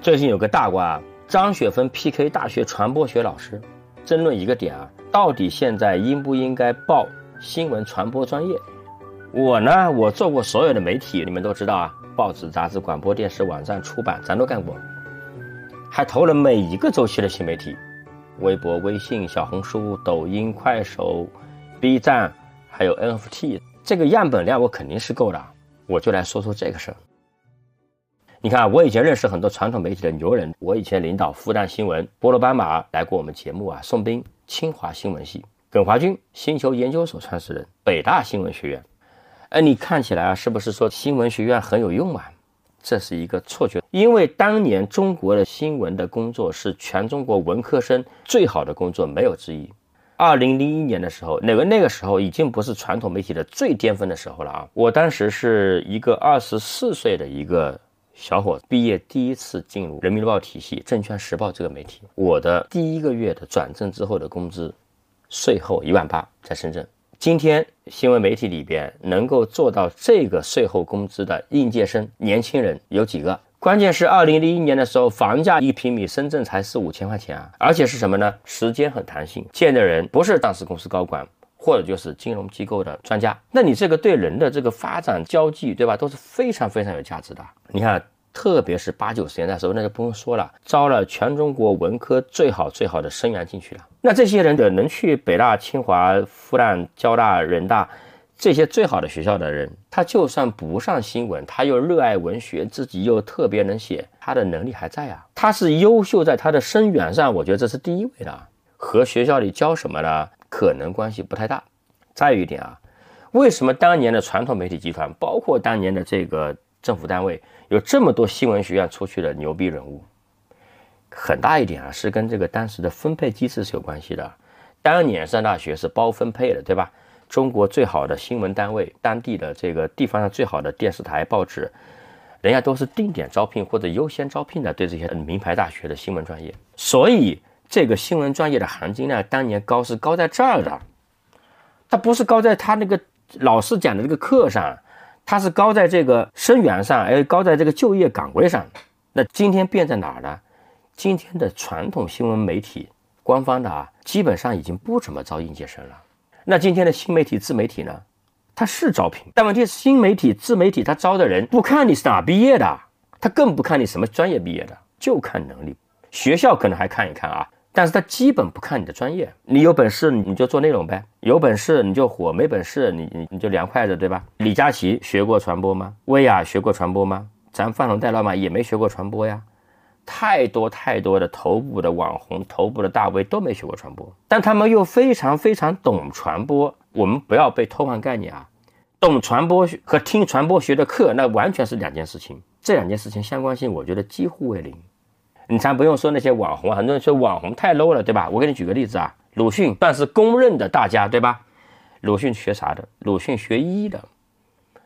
最近有个大瓜，张雪峰 PK 大学传播学老师，争论一个点啊，到底现在应不应该报新闻传播专业？我呢，我做过所有的媒体，你们都知道啊，报纸、杂志、广播电视、网站、出版，咱都干过，还投了每一个周期的新媒体，微博、微信、小红书、抖音、快手、B 站，还有 NFT，这个样本量我肯定是够的。我就来说说这个事儿。你看，我以前认识很多传统媒体的牛人，我以前领导复旦新闻，波罗斑马来过我们节目啊，宋斌，清华新闻系，耿华军，星球研究所创始人，北大新闻学院。哎，你看起来啊，是不是说新闻学院很有用啊？这是一个错觉，因为当年中国的新闻的工作是全中国文科生最好的工作，没有之一。二零零一年的时候，那个那个时候已经不是传统媒体的最巅峰的时候了啊！我当时是一个二十四岁的一个小伙子，毕业第一次进入人民日报体系、证券时报这个媒体，我的第一个月的转正之后的工资，税后一万八，在深圳。今天新闻媒体里边能够做到这个税后工资的应届生年轻人有几个？关键是二零零一年的时候，房价一平米深圳才四五千块钱啊，而且是什么呢？时间很弹性，见的人不是上市公司高管，或者就是金融机构的专家。那你这个对人的这个发展交际，对吧，都是非常非常有价值的。你看。特别是八九十年代时候，那就不用说了，招了全中国文科最好最好的生源进去了。那这些人的能去北大、清华、复旦、交大、人大这些最好的学校的人，他就算不上新闻，他又热爱文学，自己又特别能写，他的能力还在啊。他是优秀在他的生源上，我觉得这是第一位的，和学校里教什么呢，可能关系不太大。再有一点啊，为什么当年的传统媒体集团，包括当年的这个政府单位？有这么多新闻学院出去的牛逼人物，很大一点啊，是跟这个当时的分配机制是有关系的。当年上大学是包分配的，对吧？中国最好的新闻单位，当地的这个地方上最好的电视台、报纸，人家都是定点招聘或者优先招聘的，对这些名牌大学的新闻专业。所以这个新闻专业的含金量当年高是高在这儿的，它不是高在他那个老师讲的这个课上。它是高在这个生源上，而高在这个就业岗位上。那今天变在哪儿呢？今天的传统新闻媒体，官方的啊，基本上已经不怎么招应届生了。那今天的新媒体、自媒体呢？它是招聘，但问题是新媒体、自媒体它招的人不看你是哪毕业的，他更不看你什么专业毕业的，就看能力。学校可能还看一看啊。但是他基本不看你的专业，你有本事你就做内容呗，有本事你就火，没本事你你你就凉快着，对吧？李佳琦学过传播吗？薇娅学过传播吗？咱范龙戴老板也没学过传播呀。太多太多的头部的网红、头部的大 V 都没学过传播，但他们又非常非常懂传播。我们不要被偷换概念啊，懂传播和听传播学的课那完全是两件事情，这两件事情相关性我觉得几乎为零。你咱不用说那些网红，很多人说网红太 low 了，对吧？我给你举个例子啊，鲁迅算是公认的大家，对吧？鲁迅学啥的？鲁迅学医的，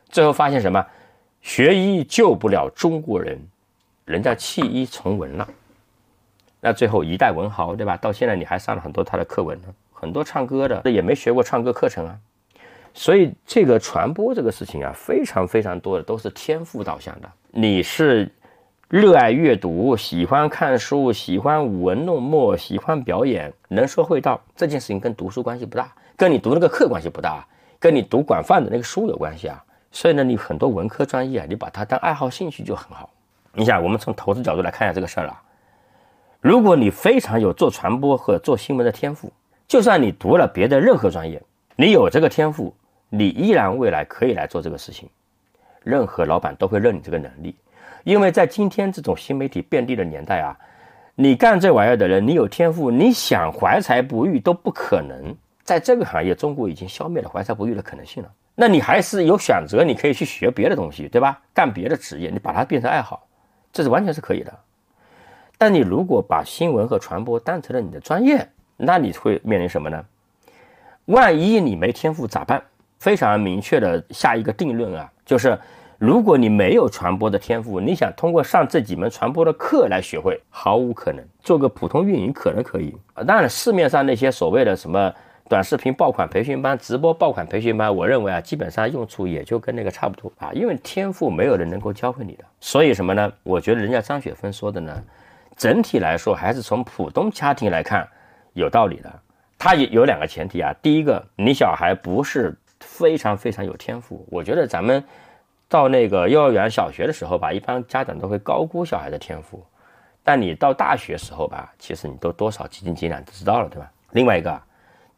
最后发现什么？学医救不了中国人，人家弃医从文了。那最后一代文豪，对吧？到现在你还上了很多他的课文呢，很多唱歌的也没学过唱歌课程啊。所以这个传播这个事情啊，非常非常多的都是天赋导向的，你是。热爱阅读，喜欢看书，喜欢舞文弄墨，喜欢表演，能说会道，这件事情跟读书关系不大，跟你读那个课关系不大，跟你读广泛的那个书有关系啊。所以呢，你很多文科专业啊，你把它当爱好兴趣就很好。你想，我们从投资角度来看一下这个事儿啊。如果你非常有做传播和做新闻的天赋，就算你读了别的任何专业，你有这个天赋，你依然未来可以来做这个事情，任何老板都会认你这个能力。因为在今天这种新媒体遍地的年代啊，你干这玩意儿的人，你有天赋，你想怀才不遇都不可能。在这个行业，中国已经消灭了怀才不遇的可能性了。那你还是有选择，你可以去学别的东西，对吧？干别的职业，你把它变成爱好，这是完全是可以的。但你如果把新闻和传播当成了你的专业，那你会面临什么呢？万一你没天赋咋办？非常明确的下一个定论啊，就是。如果你没有传播的天赋，你想通过上这几门传播的课来学会，毫无可能。做个普通运营可能可以。当然，市面上那些所谓的什么短视频爆款培训班、直播爆款培训班，我认为啊，基本上用处也就跟那个差不多啊，因为天赋没有人能够教会你的。所以什么呢？我觉得人家张雪芬说的呢，整体来说还是从普通家庭来看有道理的。他有有两个前提啊，第一个，你小孩不是非常非常有天赋。我觉得咱们到那个幼儿园、小学的时候吧，一般家长都会高估小孩的天赋。但你到大学时候吧，其实你都多少几斤几两都知道了，对吧？另外一个，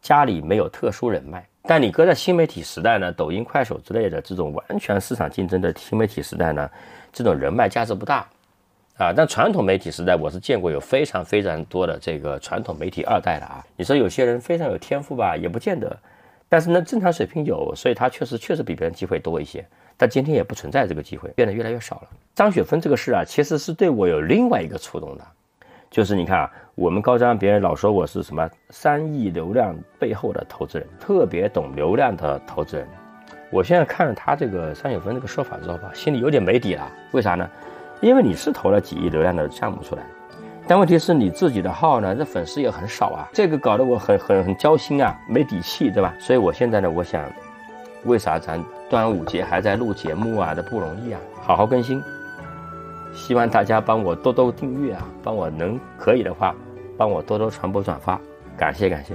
家里没有特殊人脉，但你搁在新媒体时代呢，抖音、快手之类的这种完全市场竞争的新媒体时代呢，这种人脉价值不大啊。但传统媒体时代，我是见过有非常非常多的这个传统媒体二代的啊。你说有些人非常有天赋吧，也不见得，但是呢，正常水平有，所以他确实确实比别人机会多一些。但今天也不存在这个机会，变得越来越少了。张雪芬这个事啊，其实是对我有另外一个触动的，就是你看啊，我们高张别人老说我是什么三亿流量背后的投资人，特别懂流量的投资人。我现在看了他这个张雪芬这个说法之后吧，心里有点没底了。为啥呢？因为你是投了几亿流量的项目出来，但问题是你自己的号呢，这粉丝也很少啊，这个搞得我很很很焦心啊，没底气，对吧？所以我现在呢，我想。为啥咱端午节还在录节目啊？这不容易啊！好好更新，希望大家帮我多多订阅啊，帮我能可以的话，帮我多多传播转发，感谢感谢。